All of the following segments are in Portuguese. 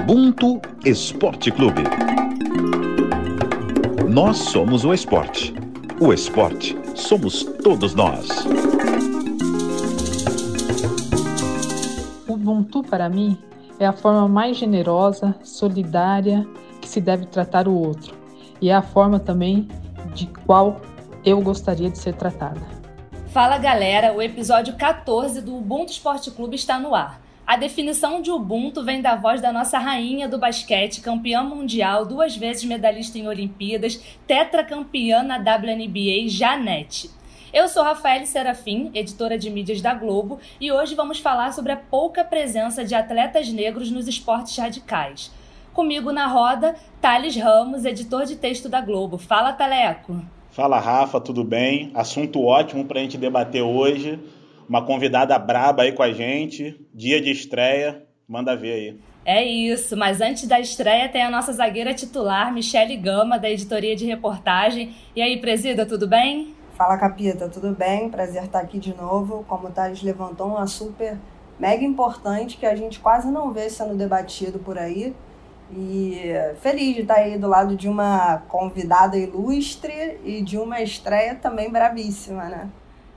Ubuntu Esporte Clube. Nós somos o esporte. O esporte somos todos nós. Ubuntu, para mim, é a forma mais generosa, solidária que se deve tratar o outro. E é a forma também de qual eu gostaria de ser tratada. Fala galera, o episódio 14 do Ubuntu Esporte Clube está no ar. A definição de Ubuntu vem da voz da nossa rainha do basquete, campeã mundial, duas vezes medalhista em Olimpíadas, tetracampeã na WNBA, Janete. Eu sou Rafael Serafim, editora de mídias da Globo, e hoje vamos falar sobre a pouca presença de atletas negros nos esportes radicais. Comigo na roda, Thales Ramos, editor de texto da Globo. Fala, Taleco! Fala, Rafa, tudo bem? Assunto ótimo para a gente debater hoje uma convidada braba aí com a gente, dia de estreia, manda ver aí. É isso, mas antes da estreia tem a nossa zagueira titular, Michele Gama, da editoria de reportagem. E aí, presida, tudo bem? Fala, Capita, tudo bem? Prazer estar aqui de novo. Como o Thales levantou, uma super mega importante que a gente quase não vê sendo debatido por aí. E feliz de estar aí do lado de uma convidada ilustre e de uma estreia também bravíssima, né?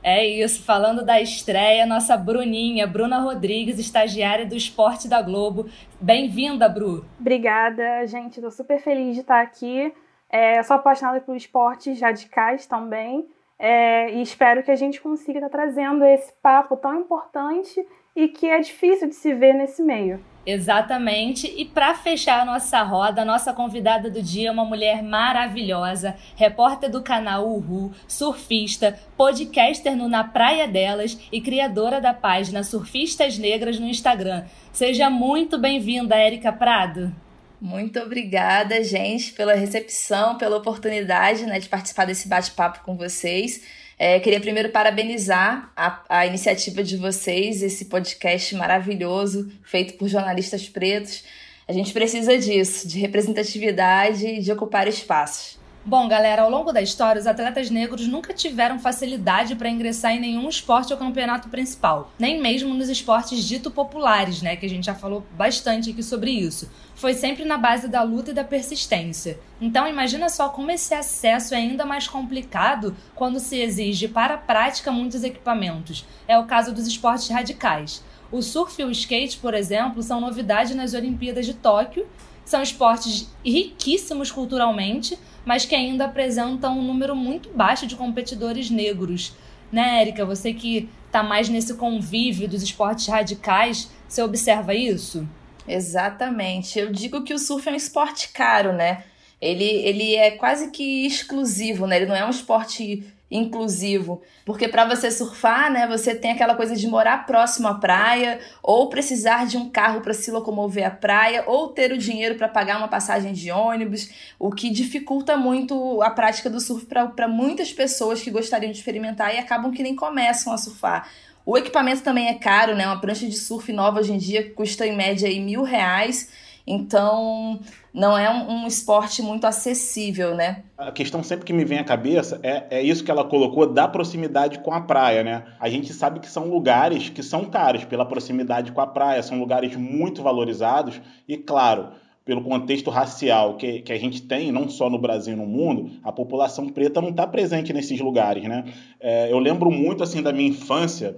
É isso, falando da estreia, nossa Bruninha, Bruna Rodrigues, estagiária do Esporte da Globo. Bem-vinda, Bru. Obrigada, gente. Estou super feliz de estar aqui. É, sou apaixonada por esportes radicais também. É, e espero que a gente consiga estar trazendo esse papo tão importante e que é difícil de se ver nesse meio. Exatamente. E para fechar a nossa roda, a nossa convidada do dia é uma mulher maravilhosa, repórter do canal Uhu, surfista, podcaster no Na Praia Delas e criadora da página Surfistas Negras no Instagram. Seja muito bem-vinda, Érica Prado. Muito obrigada, gente, pela recepção, pela oportunidade né, de participar desse bate-papo com vocês. É, queria primeiro parabenizar a, a iniciativa de vocês, esse podcast maravilhoso, feito por jornalistas pretos. A gente precisa disso, de representatividade e de ocupar espaços. Bom, galera, ao longo da história, os atletas negros nunca tiveram facilidade para ingressar em nenhum esporte ou campeonato principal, nem mesmo nos esportes dito populares, né, que a gente já falou bastante aqui sobre isso. Foi sempre na base da luta e da persistência. Então, imagina só como esse acesso é ainda mais complicado quando se exige para a prática muitos equipamentos. É o caso dos esportes radicais. O surf e o skate, por exemplo, são novidade nas Olimpíadas de Tóquio. São esportes riquíssimos culturalmente, mas que ainda apresentam um número muito baixo de competidores negros. Né, Érica? Você que está mais nesse convívio dos esportes radicais, você observa isso? Exatamente. Eu digo que o surf é um esporte caro, né? Ele, ele é quase que exclusivo, né? Ele não é um esporte inclusivo, porque para você surfar, né, você tem aquela coisa de morar próximo à praia, ou precisar de um carro para se locomover à praia, ou ter o dinheiro para pagar uma passagem de ônibus, o que dificulta muito a prática do surf para muitas pessoas que gostariam de experimentar e acabam que nem começam a surfar. O equipamento também é caro, né? Uma prancha de surf nova hoje em dia custa em média aí mil reais. Então, não é um, um, esporte muito acessível, né? A questão sempre que me vem à cabeça é, é isso que ela colocou da proximidade com a praia, né? A gente sabe que são lugares que são caros pela proximidade com a praia, são lugares muito valorizados e, claro, pelo contexto racial que, que a gente tem, não só no Brasil no mundo, a população preta não está presente nesses lugares, né? É, eu lembro muito, assim, da minha infância,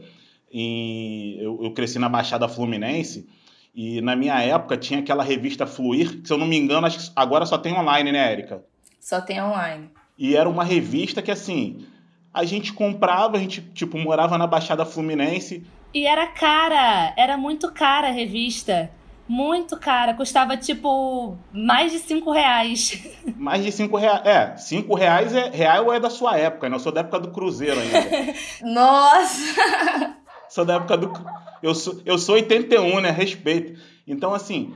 e eu, eu cresci na Baixada Fluminense, e na minha época tinha aquela revista Fluir, que se eu não me engano, acho que agora só tem online, né, Érica? Só tem online. E era uma revista que, assim, a gente comprava, a gente, tipo, morava na Baixada Fluminense. E era cara, era muito cara a revista. Muito cara, custava tipo mais de cinco reais. Mais de cinco reais. É, cinco reais é real é da sua época, né? Eu sou da época do Cruzeiro ainda. Nossa! Sou da época do. Eu sou, eu sou 81, né? Respeito. Então, assim,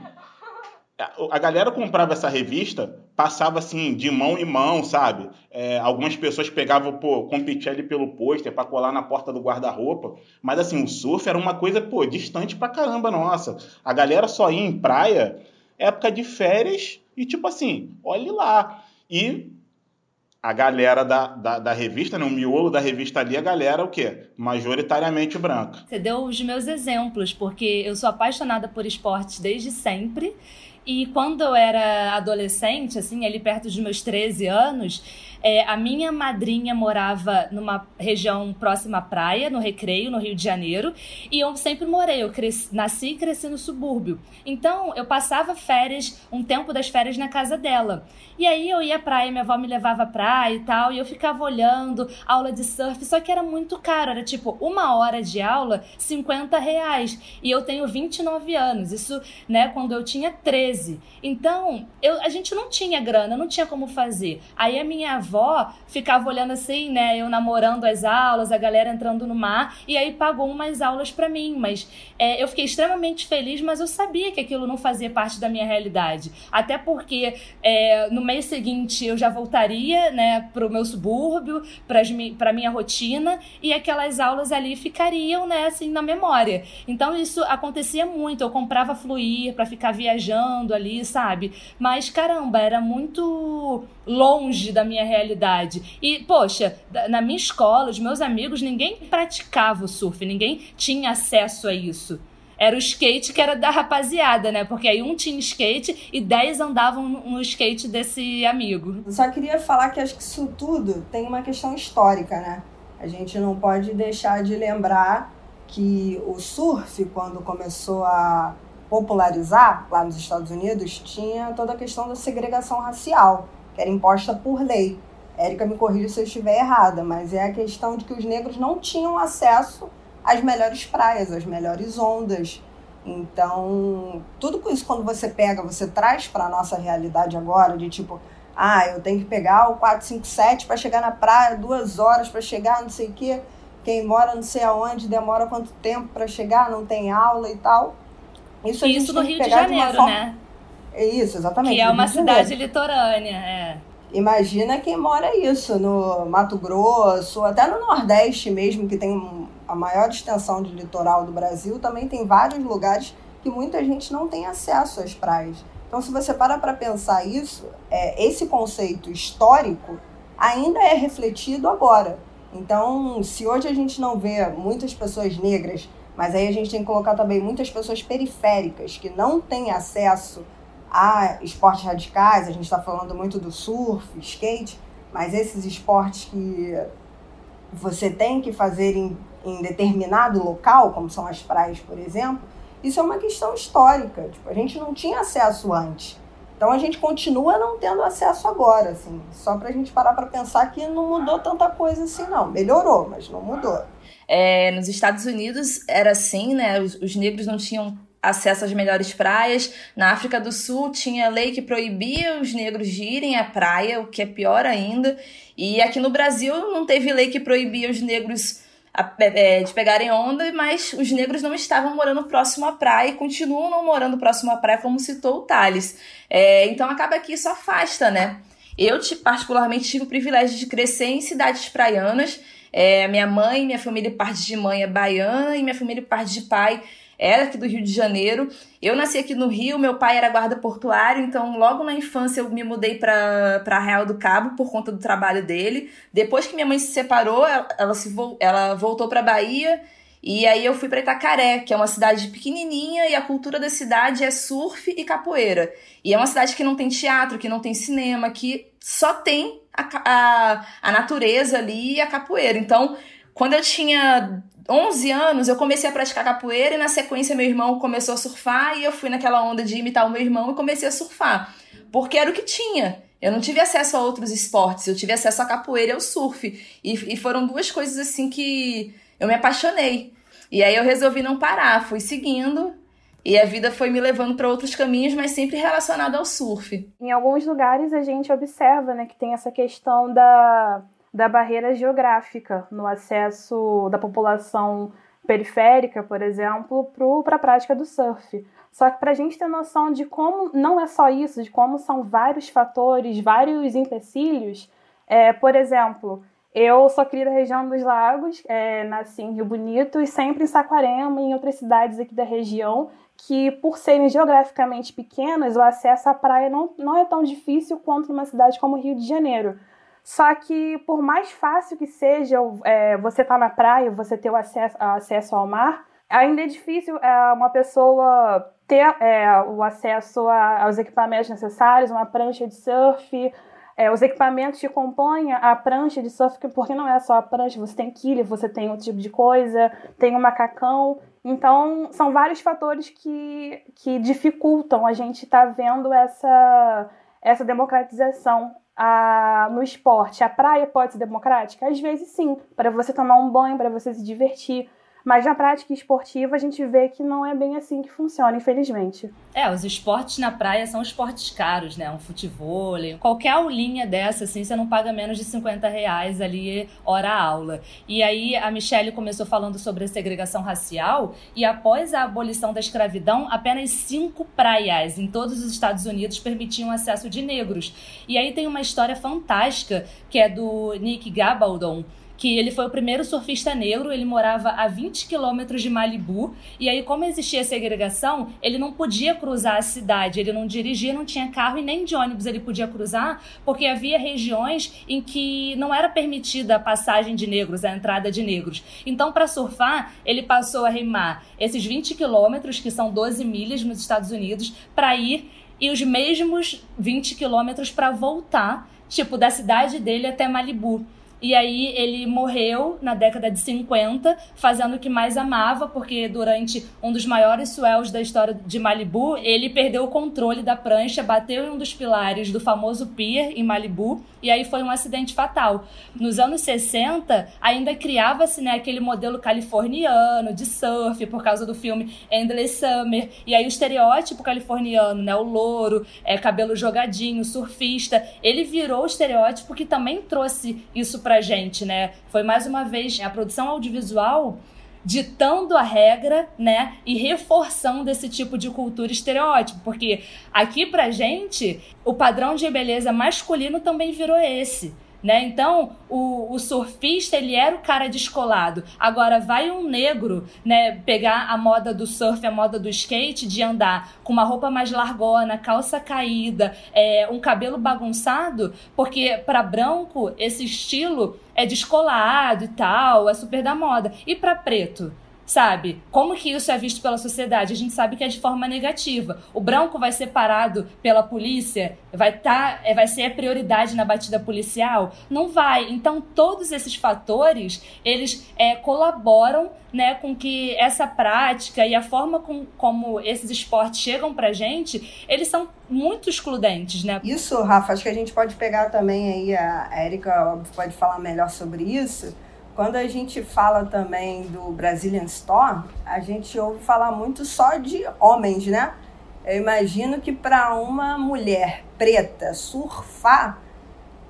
a galera comprava essa revista, passava assim, de mão em mão, sabe? É, algumas pessoas pegavam, pô, competir ali pelo pôster para colar na porta do guarda-roupa. Mas assim, o surf era uma coisa, pô, distante pra caramba, nossa. A galera só ia em praia, época de férias, e tipo assim, olhe lá. E a galera da, da, da, revista, né, o miolo da revista ali, a galera o quê? Majoritariamente branca. Você deu os meus exemplos, porque eu sou apaixonada por esportes desde sempre E quando eu era adolescente, assim, ali perto dos meus 13 anos, é, a minha madrinha morava numa região próxima à praia, no Recreio, no Rio de Janeiro, e eu sempre morei, eu cresci, nasci e cresci no subúrbio. Então, eu passava férias, um tempo das férias na casa dela. E aí eu ia à praia, minha avó me levava à praia e tal, e eu ficava olhando aula de surf, só que era muito caro, era tipo uma hora de aula, 50 reais. E eu tenho 29 anos, isso, né, quando eu tinha 13. Então, eu, a gente não tinha grana, não tinha como fazer. Aí a minha avó ficava olhando assim, né? Eu namorando as aulas, a galera entrando no mar, e aí pagou umas aulas para mim. Mas é, eu fiquei extremamente feliz, mas eu sabia que aquilo não fazia parte da minha realidade. Até porque é, no mês seguinte eu já voltaria, né, pro meu subúrbio, para minha rotina, e aquelas aulas ali ficariam, né, assim, na memória. Então isso acontecia muito. Eu comprava fluir para ficar viajando ali, sabe? Mas caramba, era muito longe da minha realidade. E, poxa, na minha escola, os meus amigos, ninguém praticava o surf, ninguém tinha acesso a isso. Era o skate que era da rapaziada, né? Porque aí um tinha skate e dez andavam no skate desse amigo. Só queria falar que acho que isso tudo tem uma questão histórica, né? A gente não pode deixar de lembrar que o surf, quando começou a popularizar lá nos Estados Unidos, tinha toda a questão da segregação racial que era imposta por lei. Érica me corrija se eu estiver errada, mas é a questão de que os negros não tinham acesso às melhores praias, às melhores ondas. Então, tudo isso, quando você pega, você traz para a nossa realidade agora, de tipo, ah, eu tenho que pegar o 457 para chegar na praia, duas horas para chegar, não sei o quê. Quem mora não sei aonde, demora quanto tempo para chegar, não tem aula e tal. Isso, isso no Rio de Janeiro, de forma... né? É isso, exatamente. Que é uma cidade litorânea, é. Imagina quem mora isso, no Mato Grosso, até no Nordeste mesmo, que tem a maior extensão de litoral do Brasil, também tem vários lugares que muita gente não tem acesso às praias. Então, se você para para pensar isso, é, esse conceito histórico ainda é refletido agora. Então, se hoje a gente não vê muitas pessoas negras, mas aí a gente tem que colocar também muitas pessoas periféricas que não têm acesso a esportes radicais, a gente está falando muito do surf, skate, mas esses esportes que você tem que fazer em, em determinado local, como são as praias, por exemplo, isso é uma questão histórica. Tipo, a gente não tinha acesso antes. Então a gente continua não tendo acesso agora, assim. Só para a gente parar para pensar que não mudou tanta coisa assim, não. Melhorou, mas não mudou. É, nos Estados Unidos era assim, né? Os, os negros não tinham acesso às melhores praias. Na África do Sul tinha lei que proibia os negros de irem à praia, o que é pior ainda. E aqui no Brasil não teve lei que proibia os negros é, de pegarem onda, mas os negros não estavam morando próximo à praia e continuam não morando próximo à praia, como citou o Thales. É, então acaba que isso afasta, né? Eu, particularmente, tive o privilégio de crescer em cidades praianas. É, minha mãe, minha família parte de mãe é baiana e minha família parte de pai era aqui do Rio de Janeiro. Eu nasci aqui no Rio, meu pai era guarda portuário, então logo na infância eu me mudei para Real do Cabo por conta do trabalho dele. Depois que minha mãe se separou, ela, se, ela voltou para Bahia e aí eu fui para Itacaré, que é uma cidade pequenininha e a cultura da cidade é surf e capoeira. E é uma cidade que não tem teatro, que não tem cinema, que só tem a, a, a natureza ali e a capoeira. Então, quando eu tinha 11 anos, eu comecei a praticar capoeira e na sequência meu irmão começou a surfar e eu fui naquela onda de imitar o meu irmão e comecei a surfar. Porque era o que tinha. Eu não tive acesso a outros esportes, eu tive acesso à capoeira e ao surf. E, e foram duas coisas assim que eu me apaixonei. E aí eu resolvi não parar, fui seguindo e a vida foi me levando para outros caminhos, mas sempre relacionado ao surf. Em alguns lugares a gente observa, né, que tem essa questão da da barreira geográfica no acesso da população periférica, por exemplo, para a prática do surf. Só que para a gente ter noção de como não é só isso, de como são vários fatores, vários empecilhos, é, por exemplo, eu sou cria da região dos lagos, é, nasci em Rio Bonito e sempre em Saquarema e em outras cidades aqui da região, que por serem geograficamente pequenas, o acesso à praia não, não é tão difícil quanto numa cidade como Rio de Janeiro. Só que, por mais fácil que seja é, você estar tá na praia, você ter o acesso, acesso ao mar, ainda é difícil é, uma pessoa ter é, o acesso a, aos equipamentos necessários, uma prancha de surf, é, os equipamentos que compõem a prancha de surf, porque não é só a prancha, você tem quilha, você tem outro tipo de coisa, tem o um macacão. Então, são vários fatores que, que dificultam a gente estar tá vendo essa, essa democratização a, no esporte. A praia pode ser democrática? Às vezes sim, para você tomar um banho, para você se divertir. Mas na prática esportiva a gente vê que não é bem assim que funciona, infelizmente. É, os esportes na praia são esportes caros, né? Um futebol, qualquer aulinha dessa, assim, você não paga menos de 50 reais ali hora aula. E aí a Michelle começou falando sobre a segregação racial e após a abolição da escravidão, apenas cinco praias em todos os Estados Unidos permitiam acesso de negros. E aí tem uma história fantástica que é do Nick Gabaldon, que ele foi o primeiro surfista negro, ele morava a 20 quilômetros de Malibu, e aí, como existia segregação, ele não podia cruzar a cidade, ele não dirigia, não tinha carro e nem de ônibus ele podia cruzar, porque havia regiões em que não era permitida a passagem de negros, a entrada de negros. Então, para surfar, ele passou a remar esses 20 quilômetros, que são 12 milhas nos Estados Unidos, para ir e os mesmos 20 quilômetros para voltar, tipo, da cidade dele até Malibu. E aí ele morreu na década de 50, fazendo o que mais amava, porque durante um dos maiores swells da história de Malibu, ele perdeu o controle da prancha, bateu em um dos pilares do famoso pier em Malibu, e aí foi um acidente fatal. Nos anos 60, ainda criava-se né, aquele modelo californiano de surf, por causa do filme Endless Summer, e aí o estereótipo californiano, né, o louro, é, cabelo jogadinho, surfista, ele virou o estereótipo que também trouxe isso pra gente, né? Foi mais uma vez a produção audiovisual ditando a regra, né, e reforçando esse tipo de cultura estereótipo, porque aqui pra gente o padrão de beleza masculino também virou esse. Né? Então, o, o, surfista, ele era o cara descolado. Agora, vai um negro né, pegar a moda do surf, a moda do skate, de andar com uma roupa mais largona, calça caída, é, um cabelo bagunçado, porque para branco esse estilo é descolado e tal, é super da moda. E para preto? Sabe? Como que isso é visto pela sociedade? A gente sabe que é de forma negativa. O branco vai ser parado pela polícia, vai tá, é, vai ser a prioridade na batida policial? Não vai. Então todos esses fatores eles é, colaboram, né, com que essa prática e a forma com, como esses esportes chegam pra gente, eles são muito excludentes, né? Isso, Rafa, acho que a gente pode pegar também aí a Érica pode falar melhor sobre isso quando a gente fala também do Brazilian Store, a gente ouve falar muito só de homens, né? Eu imagino que para uma mulher preta surfar,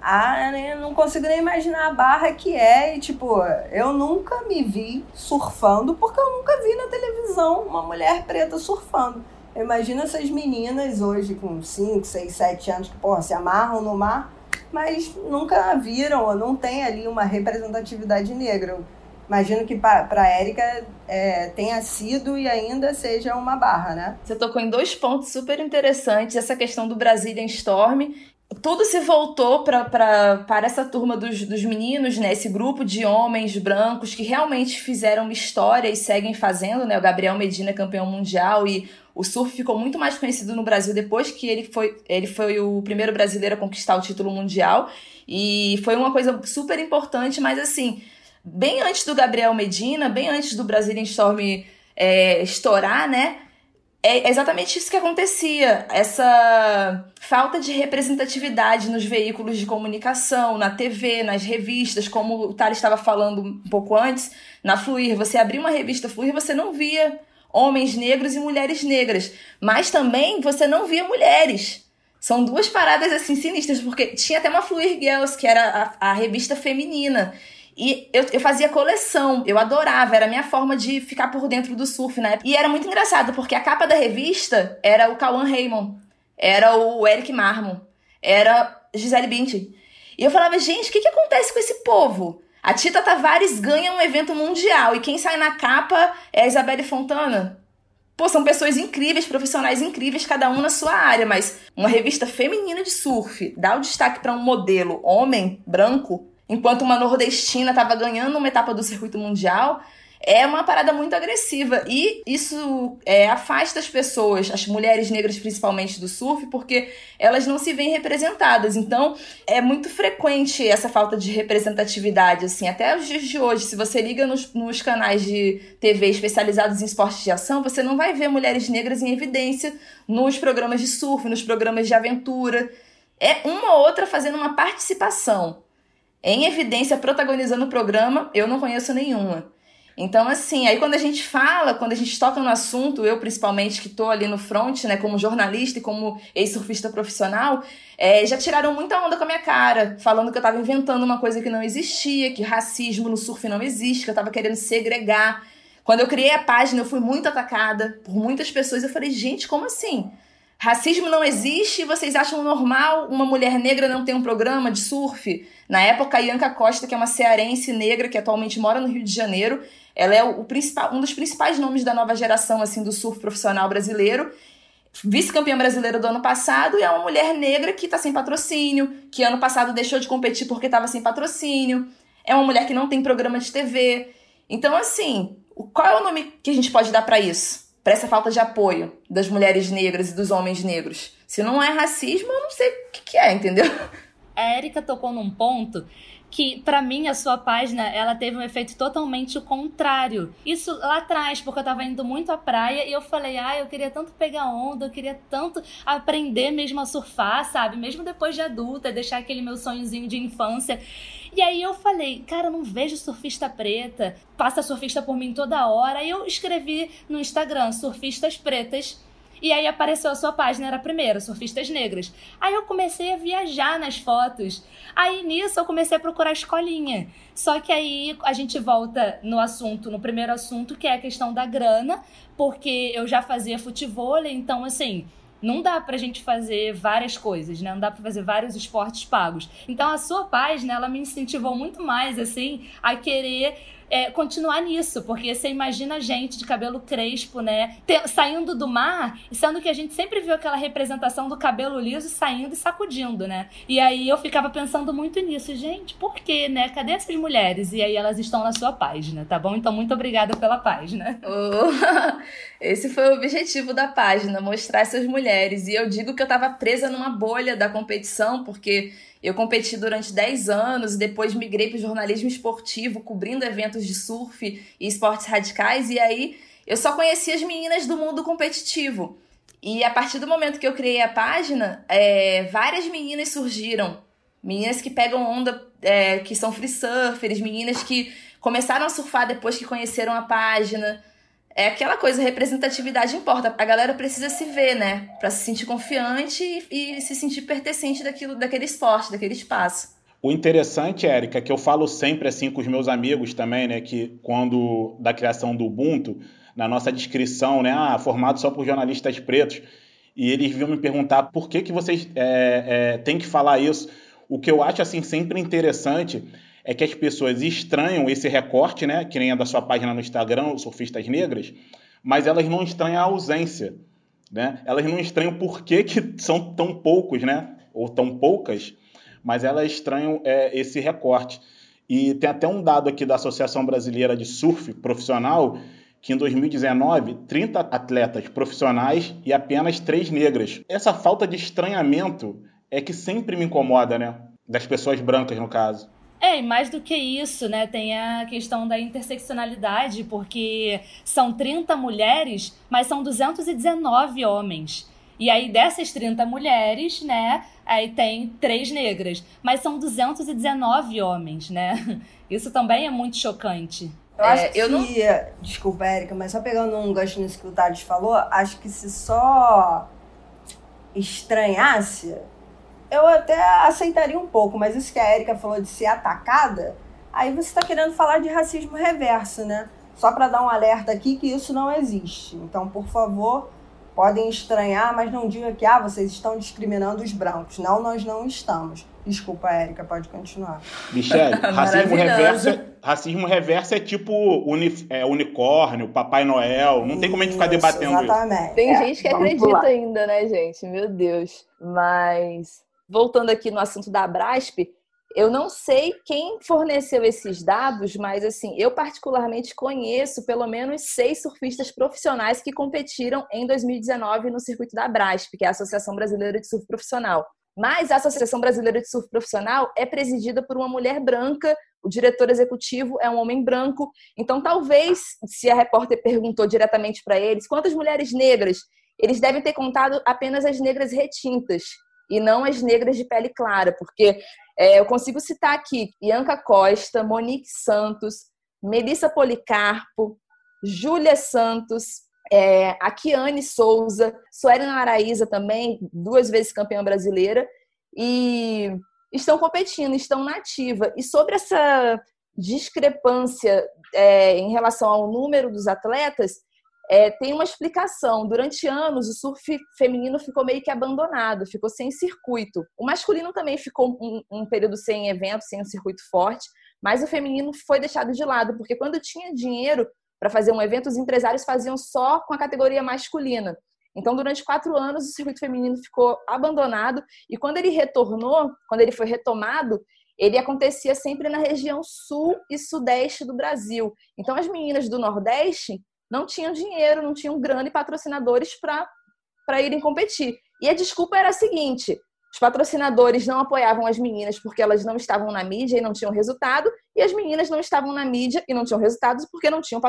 ah, não consigo nem imaginar a barra que é. E, tipo, eu nunca me vi surfando porque eu nunca vi na televisão uma mulher preta surfando. Eu imagino essas meninas hoje com 5, 6, 7 anos que, porra, se amarram no mar mas nunca viram ou não tem ali uma representatividade negra. Imagino que para a Érica é, tenha sido e ainda seja uma barra, né? Você tocou em dois pontos super interessantes, essa questão do Brazilian Storm tudo se voltou para essa turma dos, dos meninos, né? Esse grupo de homens brancos que realmente fizeram uma história e seguem fazendo, né? O Gabriel Medina, campeão mundial, e o surf ficou muito mais conhecido no Brasil depois que ele foi, ele foi o primeiro brasileiro a conquistar o título mundial. E foi uma coisa super importante, mas assim, bem antes do Gabriel Medina, bem antes do Brazilian Storm é, estourar, né? É exatamente isso que acontecia. Essa falta de representatividade nos veículos de comunicação, na TV, nas revistas, como o Thales estava falando um pouco antes, na Fluir. Você abria uma revista Fluir, você não via homens negros e mulheres negras. Mas também você não via mulheres. São duas paradas assim sinistras, porque tinha até uma Fluir Girls, que era a, a revista feminina. E eu, eu fazia coleção, eu adorava, era a minha forma de ficar por dentro do surf época. E era muito engraçado, porque a capa da revista era o Cauã Raymond, era o Eric Marmon, era Gisele Bündchen. E eu falava, gente, o que, que acontece com esse povo? A Tita Tavares ganha um evento mundial e quem sai na capa é a Isabelle Fontana. Pô, são pessoas incríveis, profissionais incríveis, cada um na sua área, mas uma revista feminina de surf dá o destaque para um modelo homem, branco, enquanto uma nordestina estava ganhando uma etapa do circuito mundial, é uma parada muito agressiva. E isso é, afasta as pessoas, as mulheres negras principalmente do surf, porque elas não se veem representadas. Então, é muito frequente essa falta de representatividade, assim, até os dias de hoje. Se você liga nos, nos canais de TV especializados em esportes de ação, você não vai ver mulheres negras em evidência nos programas de surf, nos programas de aventura. É uma ou outra fazendo uma participação. Em evidência, protagonizando o programa, eu não conheço nenhuma. Então, assim, aí quando a gente fala, quando a gente toca no assunto, eu principalmente que estou ali no front, né, como jornalista e como ex-surfista profissional, é, já tiraram muita onda com a minha cara, falando que eu estava inventando uma coisa que não existia, que racismo no surf não existe, que eu estava querendo segregar. Quando eu criei a página, eu fui muito atacada por muitas pessoas. Eu falei, gente, como assim? Racismo não existe? Vocês acham normal uma mulher negra não ter um programa de surf? Na época, a Ianca Costa, que é uma cearense negra que atualmente mora no Rio de Janeiro, ela é o, principal, um dos principais nomes da nova geração assim do surf profissional brasileiro. Vice-campeã brasileira do ano passado e é uma mulher negra que está sem patrocínio, que ano passado deixou de competir porque estava sem patrocínio. É uma mulher que não tem programa de TV. Então, assim, qual é o nome que a gente pode dar para isso? Para essa falta de apoio das mulheres negras e dos homens negros? Se não é racismo, eu não sei o que, que é, entendeu? A Erika tocou num ponto que para mim a sua página ela teve um efeito totalmente contrário. Isso lá atrás, porque eu tava indo muito à praia e eu falei: "Ah, eu queria tanto pegar onda, eu queria tanto aprender mesmo a surfar, sabe? Mesmo depois de adulta, deixar aquele meu sonhozinho de infância". E aí eu falei, cara, não vejo surfista preta, passa surfista por mim toda hora. E eu escrevi no Instagram, surfistas pretas e aí apareceu a sua página, era a primeira, Surfistas Negras. Aí eu comecei a viajar nas fotos. Aí nisso eu comecei a procurar escolinha. Só que aí a gente volta no assunto, no primeiro assunto, que é a questão da grana, porque eu já fazia futebol, então assim, não dá pra gente fazer várias coisas, né? Não dá pra fazer vários esportes pagos. Então a sua página, ela me incentivou muito mais, assim, a querer é, continuar nisso, porque você imagina a gente de cabelo crespo, né? saindo do mar, sendo que a gente sempre viu aquela representação do cabelo liso saindo e sacudindo, né? E aí eu ficava pensando muito nisso, gente, por quê, né? Cadê essas mulheres? E aí elas estão na sua página, tá bom? Então, muito obrigada pela página. Oh, esse foi o objetivo da página, mostrar essas mulheres. E eu digo que eu tava presa numa bolha da competição, porque eu competi durante 10 anos e depois migrei para o jornalismo esportivo, cobrindo eventos de surf e esportes radicais. E aí eu só conhecia as meninas do mundo competitivo. E a partir do momento que eu criei a página, é, várias meninas surgiram. Meninas que pegam onda, é, que são free surfers, meninas que começaram a surfar depois que conheceram a página é aquela coisa, representatividade importa. A galera precisa se ver, né? Pra se sentir confiante e, e se sentir pertencente daquilo, daquele esporte, daquele espaço. O interessante, Érica, que eu falo sempre assim com os meus amigos também, né? Que quando da criação do Ubuntu, na nossa descrição, né? Ah, formado só por jornalistas pretos. E eles vinham me perguntar por que, que vocês é, é, têm que falar isso. O que eu acho assim sempre interessante é que as pessoas estranham esse recorte, né, que nem é da sua página no Instagram, Surfistas Negras, mas elas não estranham a ausência, né? Elas não estranham por que, que são tão poucos, né, ou tão poucas, mas elas estranham é, esse recorte. E tem até um dado aqui da Associação Brasileira de Surf Profissional que em 2019, 30 atletas profissionais e apenas 3 negras. Essa falta de estranhamento é que sempre me incomoda, né? Das pessoas brancas, no caso. É, e mais do que isso, né? Tem a questão da interseccionalidade, porque são 30 mulheres, mas são 219 homens. E aí, dessas 30 mulheres, né? Aí tem três negras. Mas são 219 homens, né? Isso também é muito chocante. Eu acho é, que eu não... Desculpa, Érica, mas só pegando um gancho nisso que o Thales falou, acho que se só estranhasse eu até aceitaria um pouco, mas isso que a Erika falou de ser atacada, aí você está querendo falar de racismo reverso, né? Só para dar um alerta aqui que isso não existe. Então, por favor, podem estranhar, mas não diga que ah, vocês estão discriminando os brancos. Não, nós não estamos. Desculpa, Érica, pode continuar. Michelle, racismo reverso, é, racismo reverso é tipo uni, é, unicórnio, Papai Noel. Não tem como a gente ficar debatendo exatamente. isso. Tem é, gente que acredita ainda, né, gente? Meu Deus. Mas voltando aqui no assunto da Abrasp, Eu não sei quem forneceu esses dados, mas assim, eu particularmente conheço pelo menos seis surfistas profissionais que competiram em 2019 no circuito da Brasp, que é a Associação Brasileira de Surf Profissional. Mas a Associação Brasileira de Surf Profissional é presidida por uma mulher branca, o diretor executivo é um homem branco. Então, talvez, se a repórter perguntou diretamente para eles quantas mulheres negras, eles devem ter contado apenas as negras retintas e não as negras de pele clara, porque é, eu consigo citar aqui Bianca Costa, Monique Santos, Melissa Policarpo, Júlia Santos, é, a Kiane Souza, Suelen Araíza também, duas vezes campeã brasileira, e estão competindo, estão na ativa. E sobre essa discrepância é, em relação ao número dos atletas, é, tem uma explicação. Durante anos, o surf feminino ficou meio que abandonado, ficou sem circuito. O masculino também ficou um, um período sem evento, sem um circuito forte, mas o feminino foi deixado de lado, porque quando tinha dinheiro para fazer um evento, os empresários faziam só com a categoria masculina. Então, durante quatro anos, o circuito feminino ficou abandonado e quando ele retornou, quando ele foi retomado, ele acontecia sempre na região sul e sudeste do Brasil. Então, as meninas do Nordeste não tinham dinheiro, não tinham grana e patrocinadores para irem competir. E a desculpa era a seguinte: os patrocinadores não apoiavam as meninas porque elas não estavam na mídia e não tinham resultado, e as meninas não estavam na mídia e não tinham resultados porque não tinham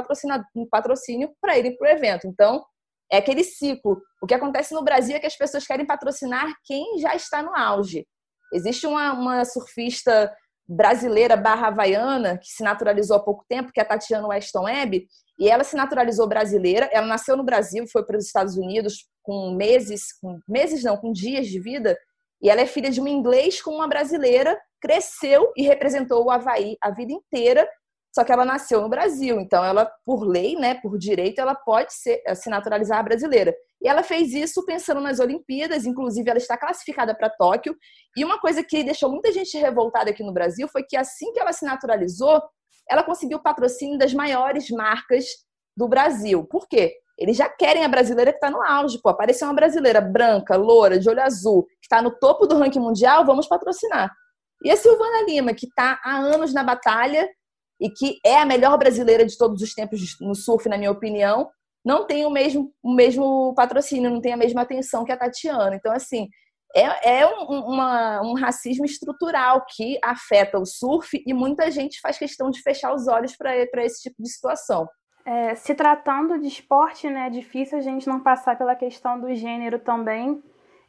patrocínio para irem para o evento. Então, é aquele ciclo. O que acontece no Brasil é que as pessoas querem patrocinar quem já está no auge. Existe uma, uma surfista brasileira barra havaiana, que se naturalizou há pouco tempo, que é a Tatiana Weston Webb, e ela se naturalizou brasileira, ela nasceu no Brasil, foi para os Estados Unidos com meses, com meses não, com dias de vida, e ela é filha de um inglês com uma brasileira, cresceu e representou o Havaí a vida inteira, só que ela nasceu no Brasil, então ela, por lei, né, por direito, ela pode ser, se naturalizar brasileira. E ela fez isso pensando nas Olimpíadas, inclusive ela está classificada para Tóquio. E uma coisa que deixou muita gente revoltada aqui no Brasil foi que assim que ela se naturalizou, ela conseguiu o patrocínio das maiores marcas do Brasil. Por quê? Eles já querem a brasileira que está no auge. Pô, apareceu uma brasileira branca, loura, de olho azul, que está no topo do ranking mundial, vamos patrocinar. E a Silvana Lima, que está há anos na batalha e que é a melhor brasileira de todos os tempos no surf, na minha opinião, não tem o mesmo, o mesmo patrocínio, não tem a mesma atenção que a Tatiana. Então, assim, é, é um, uma, um racismo estrutural que afeta o surf e muita gente faz questão de fechar os olhos para esse tipo de situação. É, se tratando de esporte, né, é difícil a gente não passar pela questão do gênero também.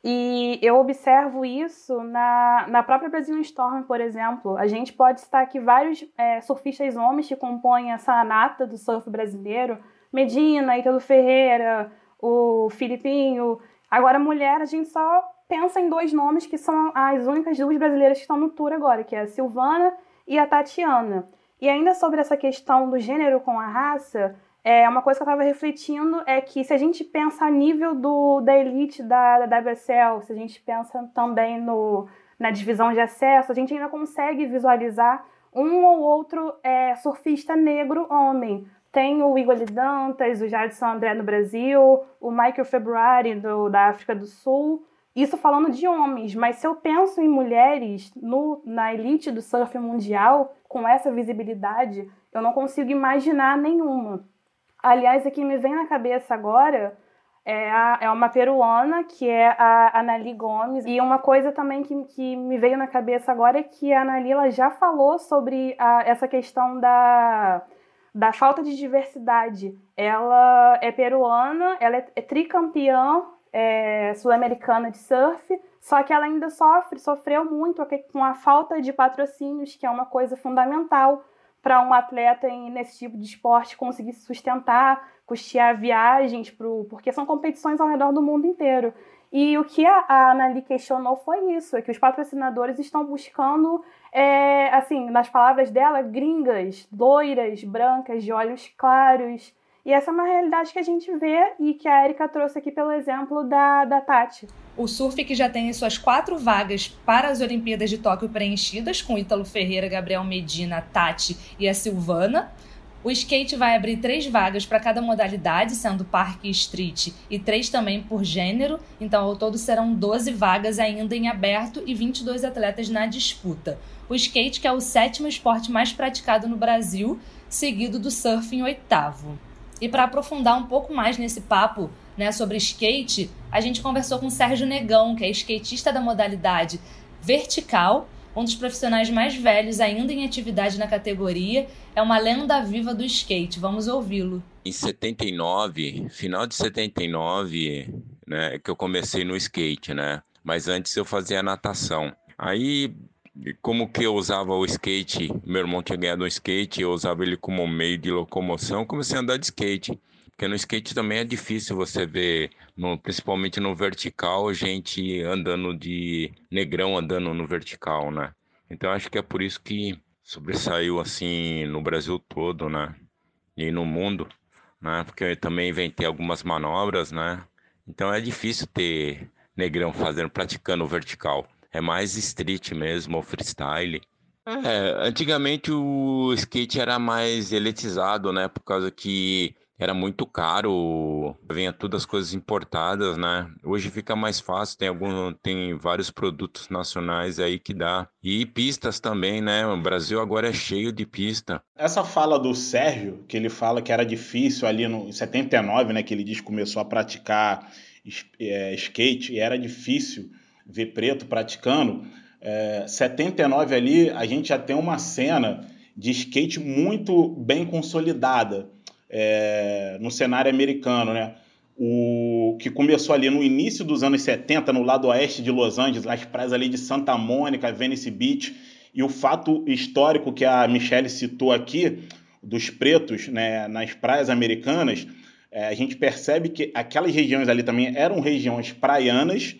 E eu observo isso na, na própria Brasil Storm, por exemplo. A gente pode citar aqui vários é, surfistas homens que compõem essa nata do surf brasileiro, Medina, Ítalo Ferreira, o Filipinho. Agora, mulher, a gente só pensa em dois nomes que são as únicas duas brasileiras que estão no tour agora, que é a Silvana e a Tatiana. E ainda sobre essa questão do gênero com a raça, é uma coisa que eu estava refletindo é que se a gente pensa a nível do, da elite da, da WSL, se a gente pensa também no, na divisão de acesso, a gente ainda consegue visualizar um ou outro é, surfista negro homem. Tem o Igor Dantas, o Jadson André no Brasil, o Michael February do, da África do Sul. Isso falando de homens, mas se eu penso em mulheres no, na elite do surf mundial, com essa visibilidade, eu não consigo imaginar nenhuma. Aliás, aqui me vem na cabeça agora é, a, é uma peruana, que é a Anali Gomes. E uma coisa também que, que me veio na cabeça agora é que a Anali já falou sobre a, essa questão da, da falta de diversidade. Ela é peruana, ela é, é tricampeã é, sul-americana de surf, só que ela ainda sofre, sofreu muito com a falta de patrocínios, que é uma coisa fundamental para um atleta nesse tipo de esporte conseguir se sustentar, custear viagens, pro, porque são competições ao redor do mundo inteiro. E o que a, a Anali questionou foi isso, é que os patrocinadores estão buscando, é, assim, nas palavras dela, gringas, loiras, brancas, de olhos claros, e essa é uma realidade que a gente vê e que a Erika trouxe aqui pelo exemplo da, da Tati. O surf que já tem suas quatro vagas para as Olimpíadas de Tóquio preenchidas, com Ítalo Ferreira, Gabriel Medina, Tati e a Silvana. O skate vai abrir três vagas para cada modalidade, sendo parque e street, e três também por gênero. Então, ao todo serão 12 vagas ainda em aberto e 22 atletas na disputa. O skate, que é o sétimo esporte mais praticado no Brasil, seguido do surf em oitavo. E para aprofundar um pouco mais nesse papo né, sobre skate, a gente conversou com o Sérgio Negão, que é skatista da modalidade vertical um dos profissionais mais velhos ainda em atividade na categoria, é uma lenda viva do skate. Vamos ouvi-lo. Em 79, final de 79, né, que eu comecei no skate, né? Mas antes eu fazia natação. Aí, como que eu usava o skate, meu irmão tinha ganhado um skate, eu usava ele como meio de locomoção, comecei a andar de skate. Porque no skate também é difícil você ver, no, principalmente no vertical, gente andando de negrão andando no vertical, né? Então acho que é por isso que sobressaiu assim no Brasil todo, né? E no mundo, né? Porque eu também inventei algumas manobras, né? Então é difícil ter negrão fazendo, praticando vertical. É mais street mesmo, ou freestyle. É, antigamente o skate era mais elitizado, né? Por causa que era muito caro, vinha todas as coisas importadas, né? Hoje fica mais fácil, tem algum, tem vários produtos nacionais aí que dá. E pistas também, né? O Brasil agora é cheio de pista. Essa fala do Sérgio, que ele fala que era difícil ali no em 79, né, que ele diz que começou a praticar é, skate e era difícil ver preto praticando. É, 79 ali, a gente já tem uma cena de skate muito bem consolidada é, no cenário americano, né? O que começou ali no início dos anos 70, no lado oeste de Los Angeles, nas praias ali de Santa Mônica, Venice Beach, e o fato histórico que a Michelle citou aqui, dos pretos né, nas praias americanas, é, a gente percebe que aquelas regiões ali também eram regiões praianas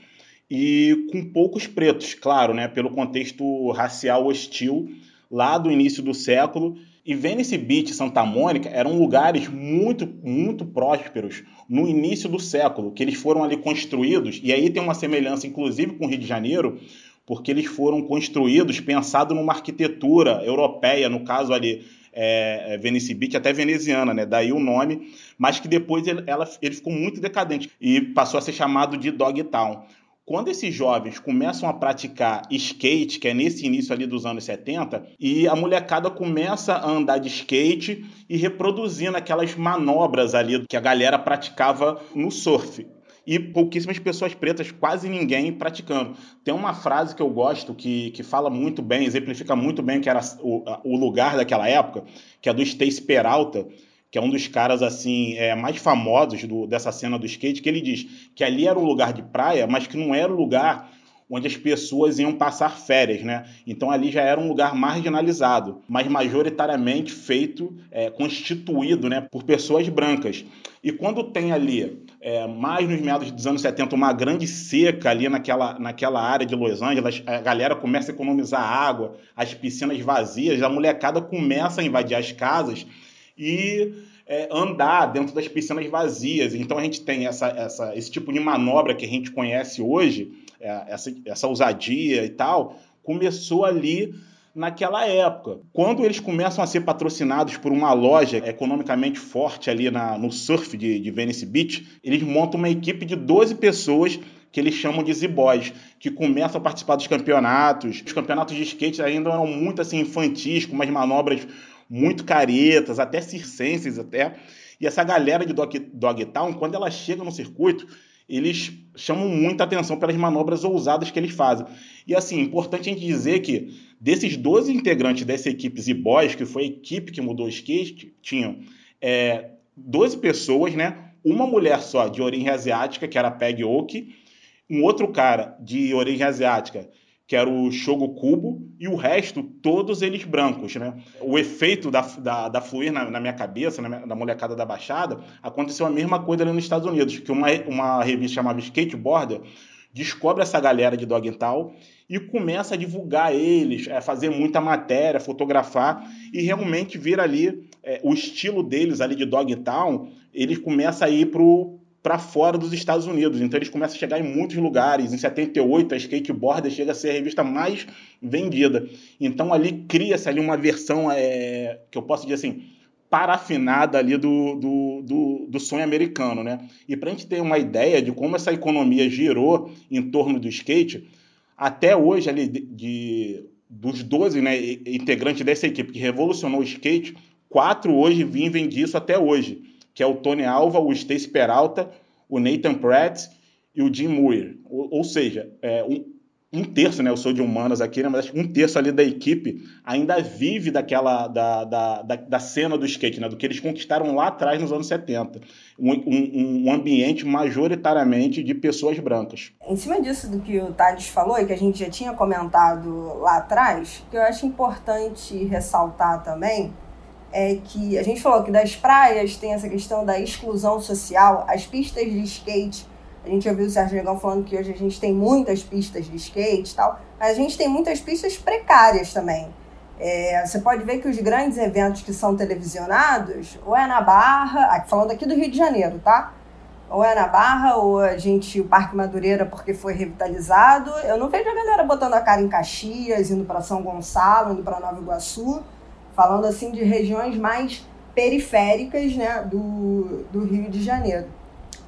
e com poucos pretos, claro, né, pelo contexto racial hostil lá do início do século e Venice Beach e Santa Mônica eram lugares muito, muito prósperos no início do século, que eles foram ali construídos, e aí tem uma semelhança, inclusive, com o Rio de Janeiro, porque eles foram construídos pensado numa arquitetura europeia, no caso ali, é, é Venice Beach, até veneziana, né? Daí o nome, mas que depois ele, ela, ele ficou muito decadente e passou a ser chamado de Dogtown. Quando esses jovens começam a praticar skate, que é nesse início ali dos anos 70, e a molecada começa a andar de skate e reproduzindo aquelas manobras ali que a galera praticava no surf e pouquíssimas pessoas pretas, quase ninguém praticando. Tem uma frase que eu gosto que, que fala muito bem, exemplifica muito bem que era o, o lugar daquela época, que é do Stacy Peralta, que é um dos caras assim é, mais famosos do, dessa cena do skate, que ele diz que ali era um lugar de praia, mas que não era o um lugar onde as pessoas iam passar férias, né? Então ali já era um lugar marginalizado, mas majoritariamente feito, é, constituído, né, por pessoas brancas. E quando tem ali, é, mais nos meados dos anos 70, uma grande seca ali naquela, naquela área de Los Angeles, a galera começa a economizar água, as piscinas vazias, a molecada começa a invadir as casas e é, andar dentro das piscinas vazias. Então a gente tem essa, essa, esse tipo de manobra que a gente conhece hoje, é, essa, essa ousadia e tal, começou ali naquela época. Quando eles começam a ser patrocinados por uma loja economicamente forte ali na, no surf de, de Venice Beach, eles montam uma equipe de 12 pessoas que eles chamam de Z-Boys, que começam a participar dos campeonatos. Os campeonatos de skate ainda eram muito assim infantis, com umas manobras muito caretas, até circenses até. E essa galera de Dog, Dogtown, quando ela chega no circuito, eles chamam muita atenção pelas manobras ousadas que eles fazem. E assim, importante a gente dizer que desses 12 integrantes dessa equipe Z-Boys, que foi a equipe que mudou o skate, tinham é, 12 pessoas, né? Uma mulher só de origem asiática, que era Peg Oki, um outro cara de origem asiática, que era o Shogo Kubo, e o resto, todos eles brancos, né? O efeito da, da, da fluir na, na minha cabeça, na, minha, na molecada da Baixada, aconteceu a mesma coisa ali nos Estados Unidos, que uma, uma revista chamada Skateboarder descobre essa galera de Dogtown e começa a divulgar eles, a fazer muita matéria, fotografar, e realmente vir ali é, o estilo deles ali de Dogtown, ele começa a ir pro para fora dos Estados Unidos. Então eles começam a chegar em muitos lugares. Em 78, a Skateboarder chega a ser a revista mais vendida. Então ali cria-se ali uma versão é, que eu posso dizer assim, parafinada ali do, do, do, do sonho americano, né? E para a gente ter uma ideia de como essa economia girou em torno do skate, até hoje ali de, dos 12 né, integrantes dessa equipe que revolucionou o skate, quatro hoje vivem disso até hoje, que é o Tony Alva, o Stacy Peralta, o Nathan Pratt e o Jim Muir. Ou, ou seja, é, um, um terço, né? Eu sou de humanas aqui, né? Mas um terço ali da equipe ainda vive daquela da, da, da, da, cena do skate, né? Do que eles conquistaram lá atrás nos anos 70. Um, um, um, ambiente majoritariamente de pessoas brancas. Em cima disso do que o Thales falou e que a gente já tinha comentado lá atrás, que eu acho importante ressaltar também é que a gente falou que das praias tem essa questão da exclusão social, as pistas de skate a gente ouviu o Sérgio Negão falando que hoje a gente tem muitas pistas de skate e tal, mas a gente tem muitas pistas precárias também. É, você pode ver que os grandes eventos que são televisionados, ou é na Barra, falando aqui do Rio de Janeiro, tá? Ou é na Barra, ou a gente, o Parque Madureira, porque foi revitalizado. Eu não vejo a galera botando a cara em Caxias, indo para São Gonçalo, indo para Nova Iguaçu, falando assim de regiões mais periféricas né, do, do Rio de Janeiro.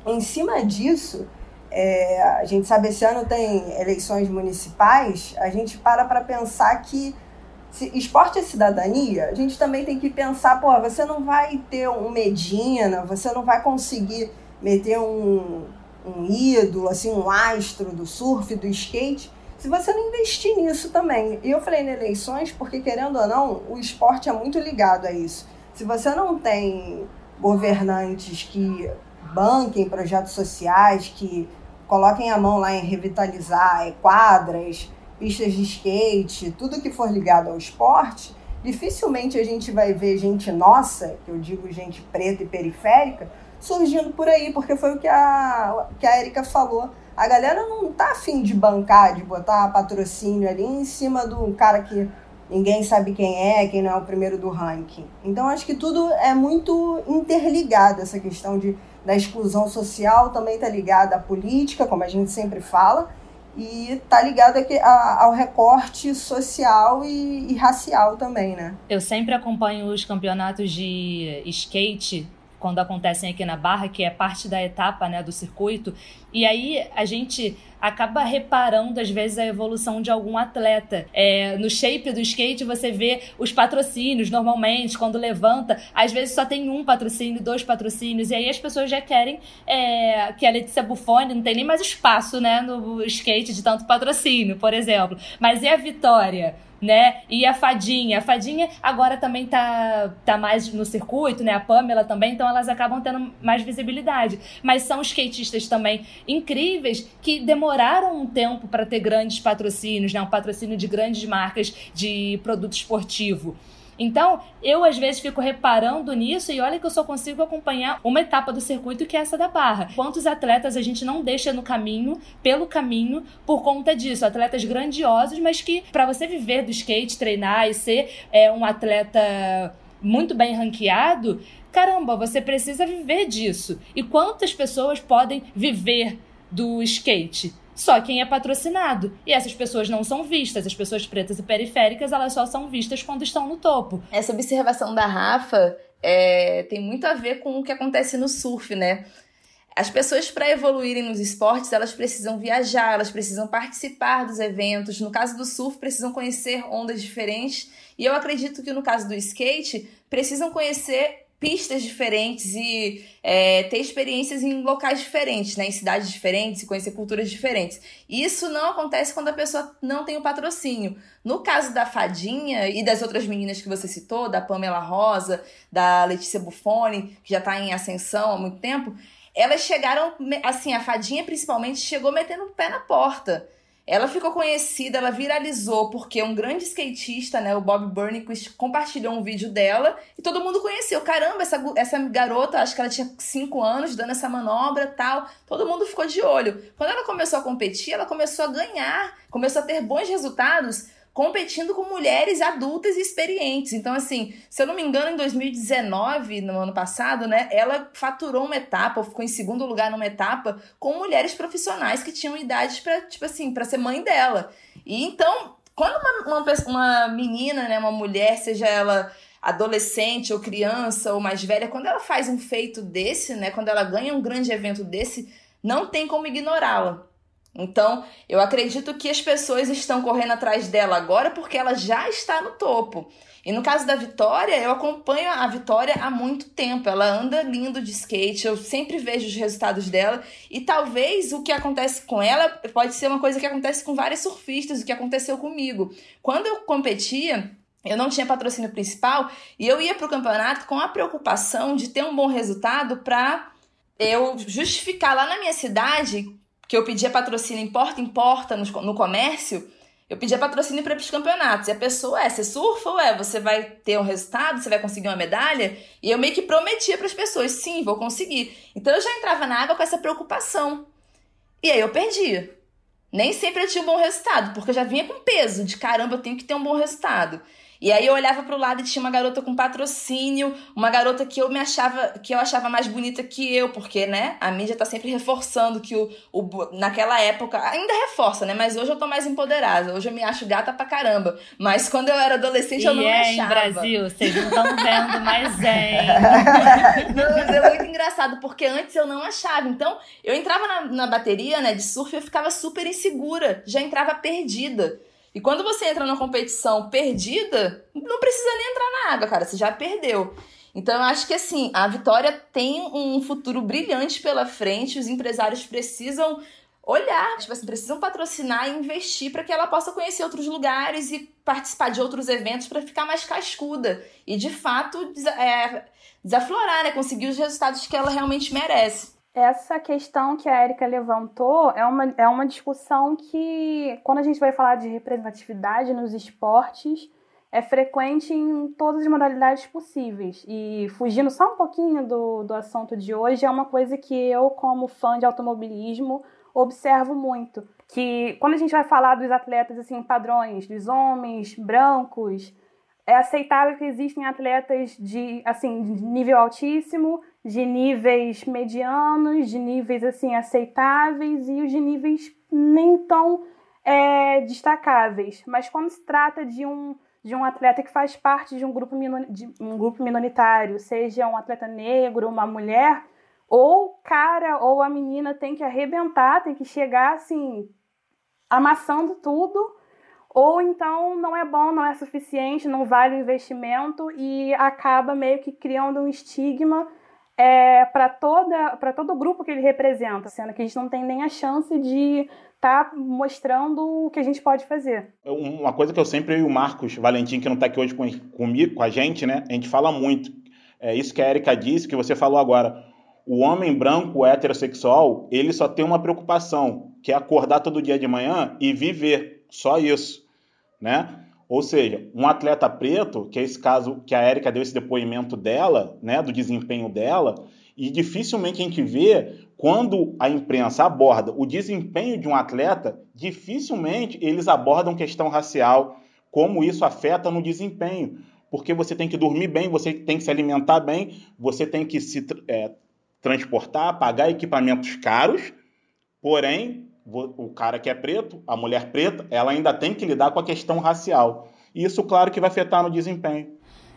Em cima disso, é, a gente sabe esse ano tem eleições municipais, a gente para para pensar que se esporte é cidadania, a gente também tem que pensar, pô, você não vai ter um Medina, você não vai conseguir meter um, um ídolo, assim, um astro do surf, do skate, se você não investir nisso também. E eu falei em eleições porque, querendo ou não, o esporte é muito ligado a isso. Se você não tem governantes que banquem projetos sociais, que coloquem a mão lá em revitalizar quadras, pistas de skate, tudo que for ligado ao esporte, dificilmente a gente vai ver gente nossa, que eu digo gente preta e periférica, surgindo por aí, porque foi o que a, que a Erika falou. A galera não tá afim de bancar, de botar patrocínio ali em cima do cara que ninguém sabe quem é, quem não é o primeiro do ranking. Então acho que tudo é muito interligado, essa questão de da exclusão social também está ligada à política, como a gente sempre fala, e está ligada ao recorte social e, e racial também, né? Eu sempre acompanho os campeonatos de skate quando acontecem aqui na Barra, que é parte da etapa né, do circuito. E aí a gente acaba reparando, às vezes, a evolução de algum atleta. É, no shape do skate, você vê os patrocínios, normalmente, quando levanta, às vezes só tem um patrocínio, dois patrocínios, e aí as pessoas já querem é, que a Letícia Buffoni não tem nem mais espaço né, no skate de tanto patrocínio, por exemplo. Mas e a Vitória? Né? E a Fadinha. A Fadinha agora também tá, tá mais no circuito, né? A Pamela também, então elas acabam tendo mais visibilidade. Mas são skatistas também incríveis que demoraram um tempo para ter grandes patrocínios, né? Um patrocínio de grandes marcas de produto esportivo. Então, eu às vezes fico reparando nisso e olha que eu só consigo acompanhar uma etapa do circuito que é essa da barra. Quantos atletas a gente não deixa no caminho, pelo caminho, por conta disso? Atletas grandiosos, mas que para você viver do skate, treinar e ser é, um atleta muito bem ranqueado, caramba, você precisa viver disso. E quantas pessoas podem viver do skate? Só quem é patrocinado. E essas pessoas não são vistas. As pessoas pretas e periféricas, elas só são vistas quando estão no topo. Essa observação da Rafa é, tem muito a ver com o que acontece no surf, né? As pessoas, para evoluírem nos esportes, elas precisam viajar, elas precisam participar dos eventos. No caso do surf, precisam conhecer ondas diferentes. E eu acredito que no caso do skate, precisam conhecer pistas diferentes e é, ter experiências em locais diferentes, né, em cidades diferentes conhecer culturas diferentes. Isso não acontece quando a pessoa não tem o patrocínio. No caso da Fadinha e das outras meninas que você citou, da Pamela Rosa, da Letícia Buffoni, que já está em ascensão há muito tempo, elas chegaram, assim, a Fadinha principalmente chegou metendo o pé na porta. Ela ficou conhecida, ela viralizou porque um grande skatista, né, o Bob Burnquist, compartilhou um vídeo dela e todo mundo conheceu. Caramba, essa, essa garota, acho que ela tinha 5 anos dando essa manobra tal. Todo mundo ficou de olho. Quando ela começou a competir, ela começou a ganhar, começou a ter bons resultados competindo com mulheres adultas e experientes. Então, assim, se eu não me engano, em 2019, no ano passado, né, ela faturou uma etapa, ou ficou em segundo lugar numa etapa, com mulheres profissionais que tinham idade para, tipo assim, para ser mãe dela. E então, quando uma, uma, uma menina, né, uma mulher, seja ela adolescente ou criança ou mais velha, quando ela faz um feito desse, né, quando ela ganha um grande evento desse, não tem como ignorá-la. Então, eu acredito que as pessoas estão correndo atrás dela agora porque ela já está no topo. E no caso da Vitória, eu acompanho a Vitória há muito tempo. Ela anda lindo de skate, eu sempre vejo os resultados dela. E talvez o que acontece com ela pode ser uma coisa que acontece com vários surfistas, o que aconteceu comigo. Quando eu competia, eu não tinha patrocínio principal e eu ia para o campeonato com a preocupação de ter um bom resultado para eu justificar lá na minha cidade que eu pedia patrocínio em porta em porta no, no comércio eu pedia patrocínio para os campeonatos. E a pessoa é, você surfa ou é? Você vai ter um resultado? Você vai conseguir uma medalha? E eu meio que prometia para as pessoas, sim, vou conseguir. Então eu já entrava na água com essa preocupação. E aí eu perdia. Nem sempre eu tinha um bom resultado, porque eu já vinha com peso de caramba, eu tenho que ter um bom resultado. E aí eu olhava pro lado e tinha uma garota com patrocínio, uma garota que eu me achava, que eu achava mais bonita que eu, porque, né, a mídia tá sempre reforçando que o, o naquela época, ainda reforça, né, mas hoje eu tô mais empoderada, hoje eu me acho gata pra caramba. Mas quando eu era adolescente e eu não é, me achava. Brasil, vocês não estão vendo, mas é. não, mas é muito engraçado, porque antes eu não achava. Então, eu entrava na, na bateria, né, de surf, eu ficava super insegura, já entrava perdida. E quando você entra numa competição perdida, não precisa nem entrar na água, cara, você já perdeu. Então eu acho que assim, a Vitória tem um futuro brilhante pela frente, os empresários precisam olhar, tipo assim, precisam patrocinar e investir para que ela possa conhecer outros lugares e participar de outros eventos para ficar mais cascuda e de fato é, desaflorar, né, conseguir os resultados que ela realmente merece. Essa questão que a Erika levantou é uma, é uma discussão que, quando a gente vai falar de representatividade nos esportes, é frequente em todas as modalidades possíveis. E fugindo só um pouquinho do, do assunto de hoje, é uma coisa que eu, como fã de automobilismo, observo muito. Que quando a gente vai falar dos atletas assim padrões, dos homens brancos, é aceitável que existem atletas de assim de nível altíssimo, de níveis medianos, de níveis assim aceitáveis e os de níveis nem tão é, destacáveis. Mas quando se trata de um de um atleta que faz parte de um grupo, de um grupo minoritário, seja um atleta negro, uma mulher, ou cara ou a menina tem que arrebentar, tem que chegar assim amassando tudo ou então não é bom, não é suficiente, não vale o investimento e acaba meio que criando um estigma é, para todo o grupo que ele representa, sendo que a gente não tem nem a chance de estar tá mostrando o que a gente pode fazer. Uma coisa que eu sempre e o Marcos Valentim, que não está aqui hoje com, comigo, com a gente, né? A gente fala muito. É isso que a Erika disse, que você falou agora. O homem branco heterossexual, ele só tem uma preocupação, que é acordar todo dia de manhã e viver. Só isso né? Ou seja, um atleta preto, que é esse caso que a Érica deu esse depoimento dela, né, do desempenho dela, e dificilmente a gente vê quando a imprensa aborda o desempenho de um atleta, dificilmente eles abordam questão racial, como isso afeta no desempenho. Porque você tem que dormir bem, você tem que se alimentar bem, você tem que se é, transportar, pagar equipamentos caros, porém o cara que é preto, a mulher preta, ela ainda tem que lidar com a questão racial. E isso, claro, que vai afetar no desempenho.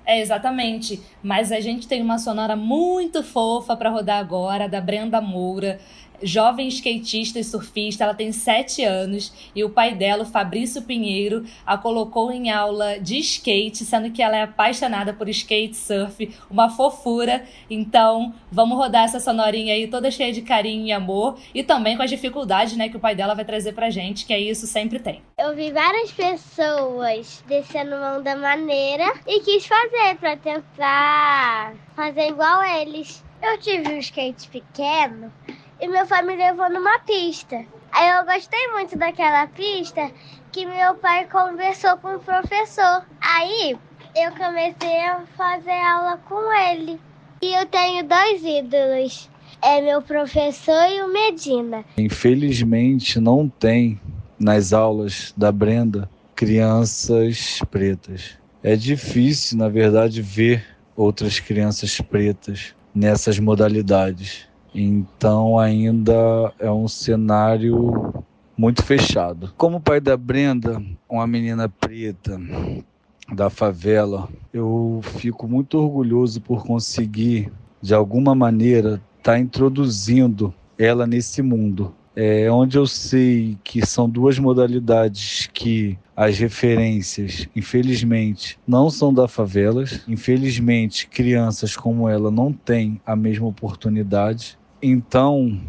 É, exatamente. Mas a gente tem uma sonora muito fofa para rodar agora, da Brenda Moura jovem skatista e surfista, ela tem sete anos e o pai dela, o Fabrício Pinheiro, a colocou em aula de skate, sendo que ela é apaixonada por skate surf, uma fofura. Então, vamos rodar essa sonorinha aí toda cheia de carinho e amor e também com as dificuldades, né, que o pai dela vai trazer pra gente, que é isso sempre tem. Eu vi várias pessoas descendo uma onda maneira e quis fazer para tentar fazer igual eles. Eu tive um skate pequeno e meu pai me levou numa pista. Aí eu gostei muito daquela pista que meu pai conversou com o professor. Aí eu comecei a fazer aula com ele. E eu tenho dois ídolos. É meu professor e o Medina. Infelizmente não tem nas aulas da Brenda crianças pretas. É difícil, na verdade, ver outras crianças pretas nessas modalidades. Então ainda é um cenário muito fechado. Como pai da Brenda, uma menina preta, da favela, eu fico muito orgulhoso por conseguir, de alguma maneira, estar tá introduzindo ela nesse mundo. É, onde eu sei que são duas modalidades que as referências, infelizmente, não são da favelas. Infelizmente, crianças como ela não têm a mesma oportunidade. Então,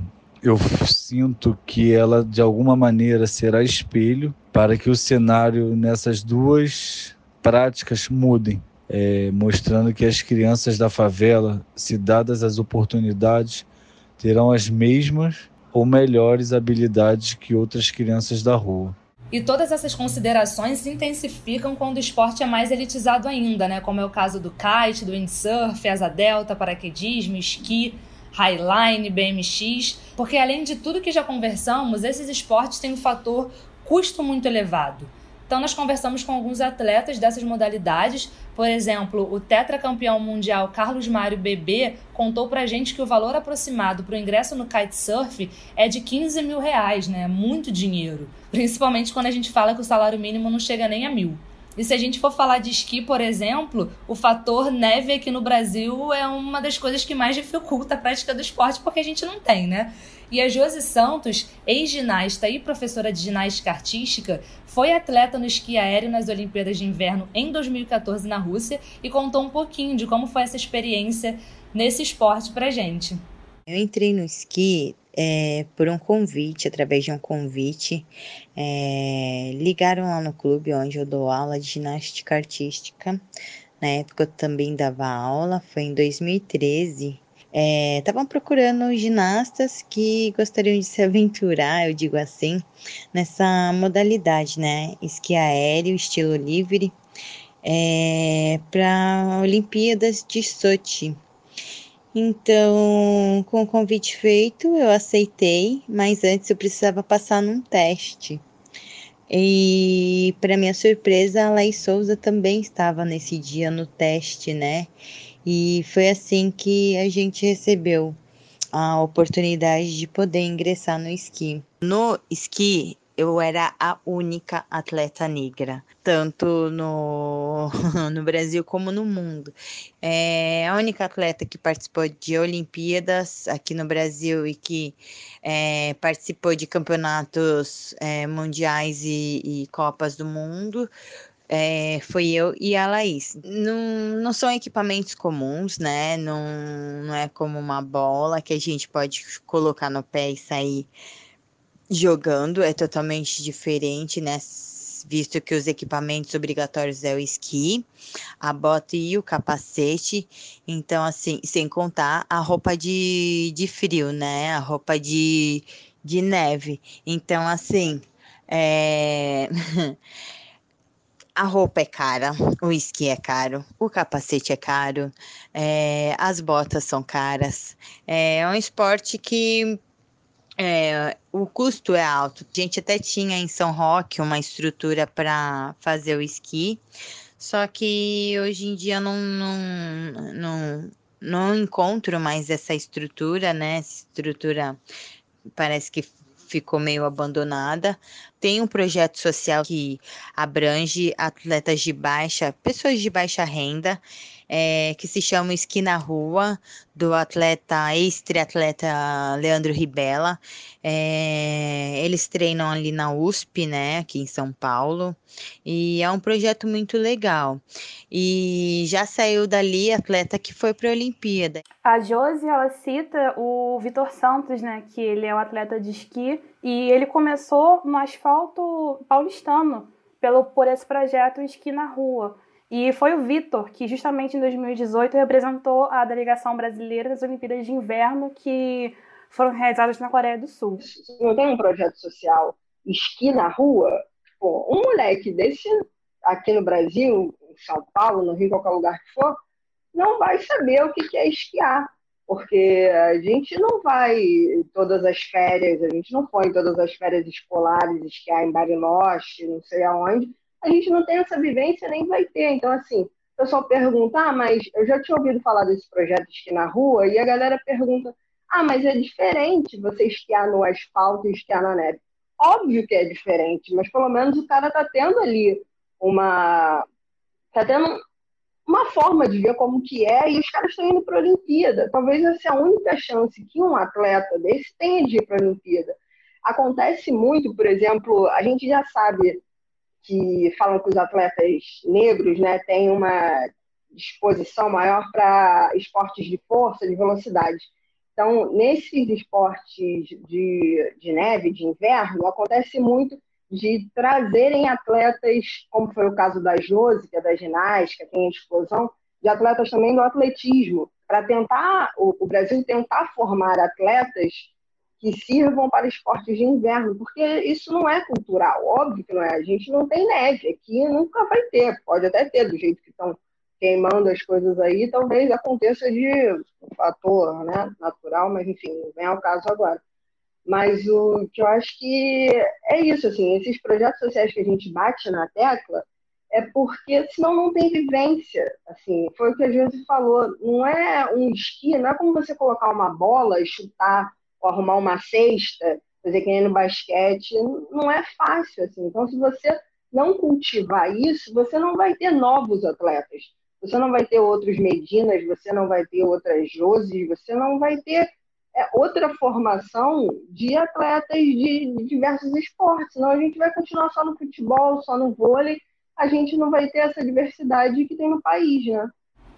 eu sinto que ela de alguma maneira será espelho para que o cenário nessas duas práticas mudem, é, mostrando que as crianças da favela, se dadas as oportunidades, terão as mesmas ou melhores habilidades que outras crianças da rua. E todas essas considerações se intensificam quando o esporte é mais elitizado ainda, né? Como é o caso do kite, do windsurf, asa delta, paraquedismo, esqui, highline, BMX, porque além de tudo que já conversamos, esses esportes têm um fator custo muito elevado. Então, nós conversamos com alguns atletas dessas modalidades. Por exemplo, o tetracampeão mundial Carlos Mário Bebê contou pra gente que o valor aproximado para o ingresso no kitesurf é de 15 mil reais, né? Muito dinheiro. Principalmente quando a gente fala que o salário mínimo não chega nem a mil. E se a gente for falar de esqui, por exemplo, o fator neve aqui no Brasil é uma das coisas que mais dificulta a prática do esporte, porque a gente não tem, né? E a Josi Santos, ex-ginasta e professora de ginástica artística, foi atleta no esqui aéreo nas Olimpíadas de Inverno em 2014 na Rússia e contou um pouquinho de como foi essa experiência nesse esporte pra gente. Eu entrei no esqui é, por um convite, através de um convite. É, ligaram lá no clube onde eu dou aula de ginástica artística. Na época eu também dava aula, foi em 2013 estavam é, procurando ginastas que gostariam de se aventurar, eu digo assim, nessa modalidade, né? Esqui aéreo, estilo livre, é, para Olimpíadas de Sochi. Então, com o convite feito, eu aceitei, mas antes eu precisava passar num teste. E, para minha surpresa, a Laís Souza também estava nesse dia no teste, né? E foi assim que a gente recebeu a oportunidade de poder ingressar no esqui. No esqui, eu era a única atleta negra, tanto no, no Brasil como no mundo. É a única atleta que participou de Olimpíadas aqui no Brasil e que é, participou de campeonatos é, mundiais e, e Copas do Mundo. É, foi eu e a Laís. Não, não são equipamentos comuns, né? Não, não é como uma bola que a gente pode colocar no pé e sair jogando. É totalmente diferente, né? Visto que os equipamentos obrigatórios é o esqui, a bota e o capacete. Então, assim, sem contar a roupa de, de frio, né? A roupa de, de neve. Então, assim, é. a roupa é cara, o esqui é caro, o capacete é caro, é, as botas são caras. É um esporte que é, o custo é alto. A gente até tinha em São Roque uma estrutura para fazer o esqui, só que hoje em dia não, não, não, não encontro mais essa estrutura, né? Essa estrutura parece que ficou meio abandonada. Tem um projeto social que abrange atletas de baixa, pessoas de baixa renda, é, que se chama Esqui na Rua, do atleta, ex-triatleta Leandro Ribella. É, eles treinam ali na USP, né, aqui em São Paulo, e é um projeto muito legal. E já saiu dali atleta que foi para a Olimpíada. A Josi, ela cita o Vitor Santos, né, que ele é um atleta de esqui, e ele começou no asfalto paulistano, pelo, por esse projeto Esqui na Rua. E foi o Vitor que, justamente em 2018, representou a delegação brasileira das Olimpíadas de Inverno que foram realizadas na Coreia do Sul. Não tem um projeto social esqui na rua? Pô, um moleque desse aqui no Brasil, em São Paulo, no Rio, qualquer lugar que for, não vai saber o que é esquiar. Porque a gente não vai todas as férias, a gente não foi todas as férias escolares esquiar em Bariloche, não sei aonde, a gente não tem essa vivência nem vai ter. Então, assim, o pessoal pergunta, ah, mas eu já tinha ouvido falar desse projeto Esqui na Rua, e a galera pergunta, ah, mas é diferente você esquiar no asfalto e esquiar na neve. Óbvio que é diferente, mas pelo menos o cara tá tendo ali uma tá tendo uma forma de ver como que é e os caras estão indo para a Olimpíada. Talvez essa é a única chance que um atleta desse tenha de ir para a Olimpíada. Acontece muito, por exemplo, a gente já sabe que falam que os atletas negros né, têm uma disposição maior para esportes de força, de velocidade. Então, nesses esportes de, de neve, de inverno, acontece muito de trazerem atletas, como foi o caso da Josi, que é da ginástica, tem a explosão, de atletas também do atletismo, para tentar, o, o, Brasil tentar formar atletas que sirvam para esportes de inverno, porque isso não é cultural, óbvio que não é. A gente não tem neve aqui, nunca vai ter, pode até ter, do jeito que estão queimando as coisas aí, talvez aconteça de um fator né, natural, mas enfim, não vem ao caso agora. Mas o que eu acho que é isso, assim, esses projetos sociais que a gente bate na tecla é porque senão não tem vivência, assim, foi o que a Josi falou, não é um esqui, não é como você colocar uma bola e chutar arrumar uma cesta, fazer que nem no basquete, não é fácil, assim, então se você não cultivar isso, você não vai ter novos atletas, você não vai ter outros Medinas, você não vai ter outras Joses, você não vai ter é, outra formação de atletas de, de diversos esportes. Senão a gente vai continuar só no futebol, só no vôlei, a gente não vai ter essa diversidade que tem no país, né?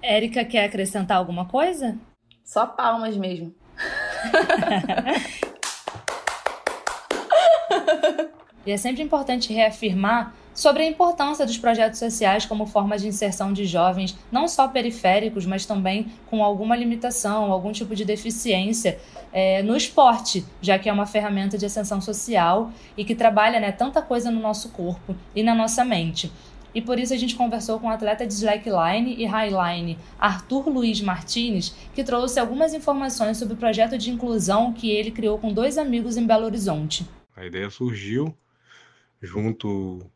Érica, quer acrescentar alguma coisa? Só palmas mesmo. e é sempre importante reafirmar sobre a importância dos projetos sociais como forma de inserção de jovens, não só periféricos, mas também com alguma limitação, algum tipo de deficiência é, no esporte, já que é uma ferramenta de ascensão social e que trabalha né, tanta coisa no nosso corpo e na nossa mente. E por isso a gente conversou com o atleta de slackline e highline, Arthur Luiz Martins, que trouxe algumas informações sobre o projeto de inclusão que ele criou com dois amigos em Belo Horizonte. A ideia surgiu junto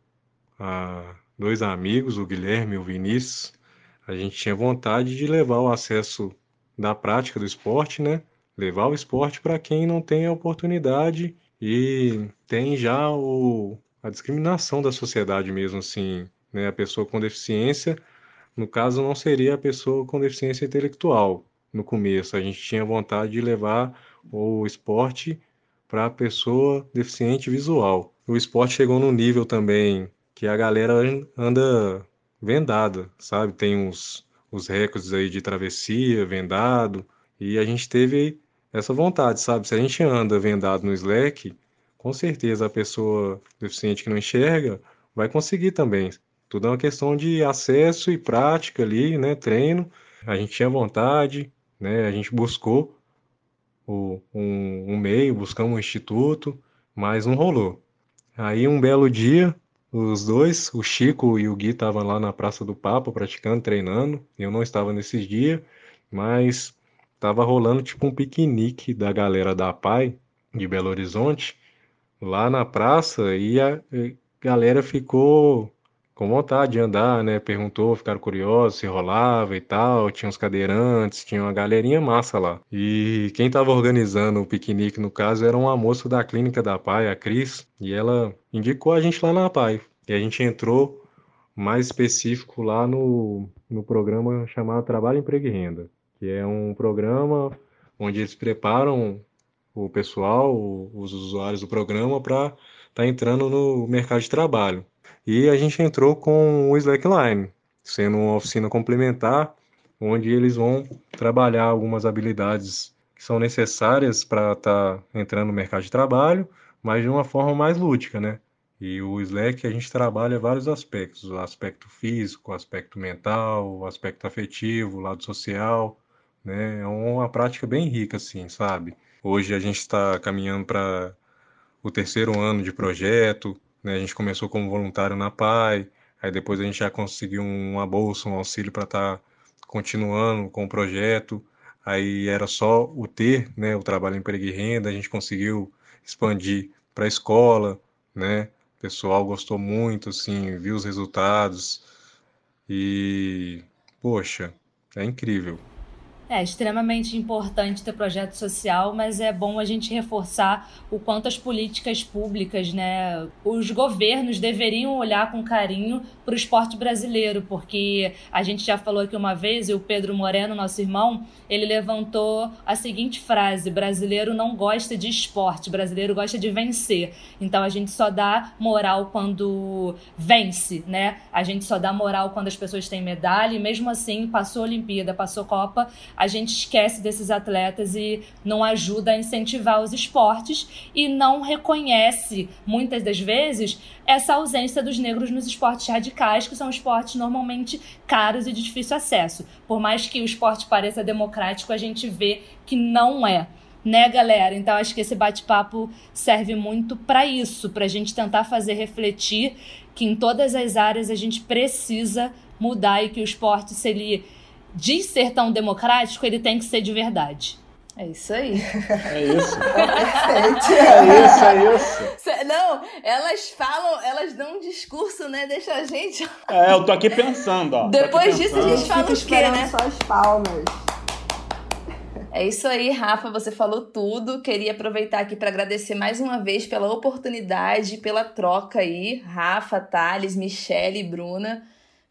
a dois amigos, o Guilherme e o Vinícius, a gente tinha vontade de levar o acesso da prática do esporte, né? Levar o esporte para quem não tem a oportunidade e tem já o, a discriminação da sociedade mesmo, assim, né? A pessoa com deficiência, no caso, não seria a pessoa com deficiência intelectual. No começo, a gente tinha vontade de levar o esporte para a pessoa deficiente visual. O esporte chegou num nível também que a galera anda vendada, sabe? Tem uns os recordes aí de travessia, vendado, e a gente teve essa vontade, sabe? Se a gente anda vendado no Slack, com certeza a pessoa deficiente que não enxerga vai conseguir também. Tudo é uma questão de acesso e prática ali, né? Treino. A gente tinha vontade, né? A gente buscou o, um, um meio, buscamos um instituto, mas não rolou. Aí um belo dia os dois, o Chico e o Gui estavam lá na Praça do Papa praticando, treinando. Eu não estava nesses dias, mas estava rolando tipo um piquenique da galera da PAI de Belo Horizonte lá na praça e a galera ficou com vontade de andar, né? Perguntou, ficaram curiosos se rolava e tal. Tinha uns cadeirantes, tinha uma galerinha massa lá. E quem estava organizando o piquenique, no caso, era uma moça da clínica da PAI, a Cris, e ela indicou a gente lá na PAI. E a gente entrou mais específico lá no, no programa chamado Trabalho, Emprego e Renda, que é um programa onde eles preparam o pessoal, os usuários do programa, para estar tá entrando no mercado de trabalho. E a gente entrou com o Slackline, sendo uma oficina complementar, onde eles vão trabalhar algumas habilidades que são necessárias para estar tá entrando no mercado de trabalho, mas de uma forma mais lúdica, né? E o Slack a gente trabalha vários aspectos, o aspecto físico, o aspecto mental, o aspecto afetivo, o lado social, né? É uma prática bem rica, assim, sabe? Hoje a gente está caminhando para o terceiro ano de projeto, né? A gente começou como voluntário na PAI, aí depois a gente já conseguiu uma bolsa, um auxílio para estar tá continuando com o projeto. Aí era só o ter, né, o trabalho emprego e renda, a gente conseguiu expandir para a escola, né? O pessoal gostou muito, assim, viu os resultados e poxa, é incrível. É extremamente importante ter projeto social, mas é bom a gente reforçar o quanto as políticas públicas, né, os governos deveriam olhar com carinho para o esporte brasileiro, porque a gente já falou aqui uma vez, e o Pedro Moreno, nosso irmão, ele levantou a seguinte frase: brasileiro não gosta de esporte, brasileiro gosta de vencer. Então a gente só dá moral quando vence, né? A gente só dá moral quando as pessoas têm medalha, e mesmo assim, passou a Olimpíada, passou a Copa, a gente esquece desses atletas e não ajuda a incentivar os esportes e não reconhece, muitas das vezes, essa ausência dos negros nos esportes radicais, que são esportes normalmente caros e de difícil acesso. Por mais que o esporte pareça democrático, a gente vê que não é né, galera? Então acho que esse bate-papo serve muito para isso, para a gente tentar fazer refletir que em todas as áreas a gente precisa mudar e que o esporte, se ele de ser tão democrático, ele tem que ser de verdade. É isso aí. É isso. Perfeito. É isso, é isso. Não, elas falam, elas dão um discurso, né? Deixa a gente. É, eu tô aqui pensando, ó. Depois disso a gente fala os quê, né? só as palmas. É isso aí, Rafa, você falou tudo. Queria aproveitar aqui para agradecer mais uma vez pela oportunidade, pela troca aí. Rafa, Thales, Michele e Bruna.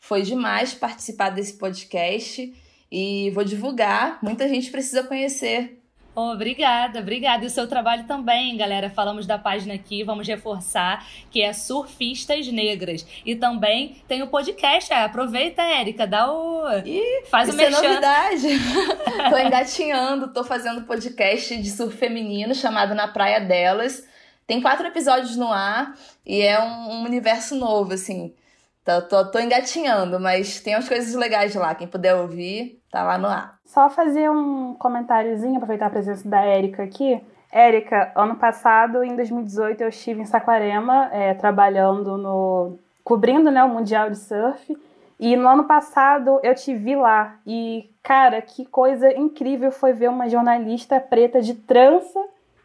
Foi demais participar desse podcast e vou divulgar. Muita gente precisa conhecer. Obrigada, obrigada. E o seu trabalho também, galera. Falamos da página aqui, vamos reforçar que é Surfistas Negras. E também tem o podcast. É, aproveita, Érica, dá o. Ih, Faz o é merchan. novidade. tô engatinhando, tô fazendo podcast de surf feminino chamado Na Praia Delas. Tem quatro episódios no ar e é um, um universo novo, assim. Tô, tô, tô engatinhando, mas tem umas coisas legais lá. Quem puder ouvir, tá lá no ar. Só fazer um comentáriozinho, aproveitar a presença da Érica aqui. Érica, ano passado, em 2018, eu estive em Saquarema, é, trabalhando no. cobrindo né, o Mundial de Surf. E no ano passado eu te vi lá. E, cara, que coisa incrível foi ver uma jornalista preta de trança,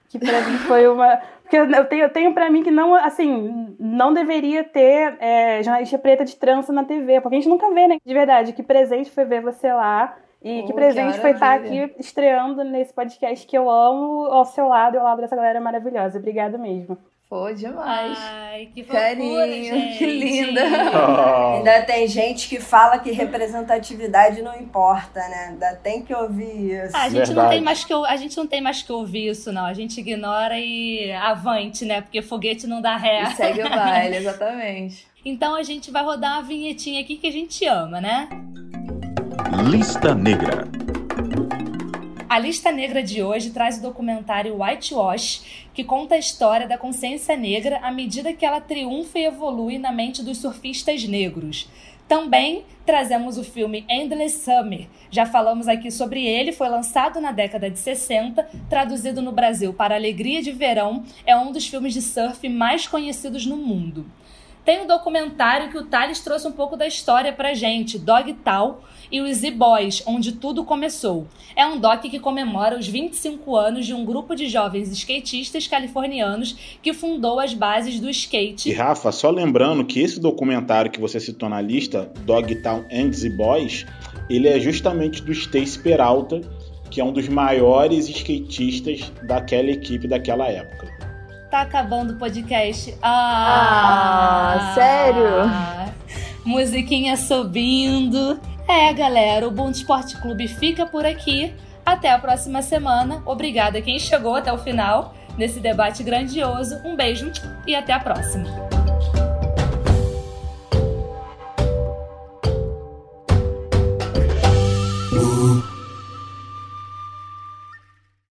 que pra mim foi uma. Porque eu tenho, eu tenho pra mim que não, assim, não deveria ter é, jornalista preta de trança na TV, porque a gente nunca vê, né? De verdade, que presente foi ver você lá. E Oh, que que presente foi estar maravilha. aqui estreando nesse podcast que eu amo ao seu lado e ao lado dessa galera maravilhosa. Obrigada mesmo. Foi demais. Ai, que fofura, Carinho, gente. que linda. Oh. Ainda tem gente que fala que representatividade não importa, né? Ainda tem que ouvir isso. Ah, a gente não tem mais que a gente não tem mais que ouvir isso não. A gente ignora e avante, né? Porque foguete não dá ré. E segue o baile, exatamente. Então a gente vai rodar uma vinhetinha aqui que a gente ama, né? Lista Negra. A lista negra de hoje traz o documentário Whitewash, que conta a história da consciência negra à medida que ela triunfa e evolui na mente dos surfistas negros. Também trazemos o filme Endless Summer. Já falamos aqui sobre ele, foi lançado na década de 60, traduzido no Brasil para Alegria de Verão, é um dos filmes de surf mais conhecidos no mundo. Tem um documentário que o Thales trouxe um pouco da história pra gente, Dog Tal e os Z-Boys, onde tudo começou. É um doc que comemora os 25 anos de um grupo de jovens skatistas californianos que fundou as bases do E skate. Rafa, só lembrando que esse documentário que você citou na lista, Dogtown Ends e Boys, ele é justamente do Stacy Peralta, que é um dos maiores skatistas daquela equipe daquela época. Tá acabando o podcast. Ah, Ah, sério? Musiquinha subindo. É, galera, o Bom Esporte Clube fica por aqui. Até a próxima semana. Obrigada a quem chegou até o final nesse debate grandioso. Um beijo e até a próxima.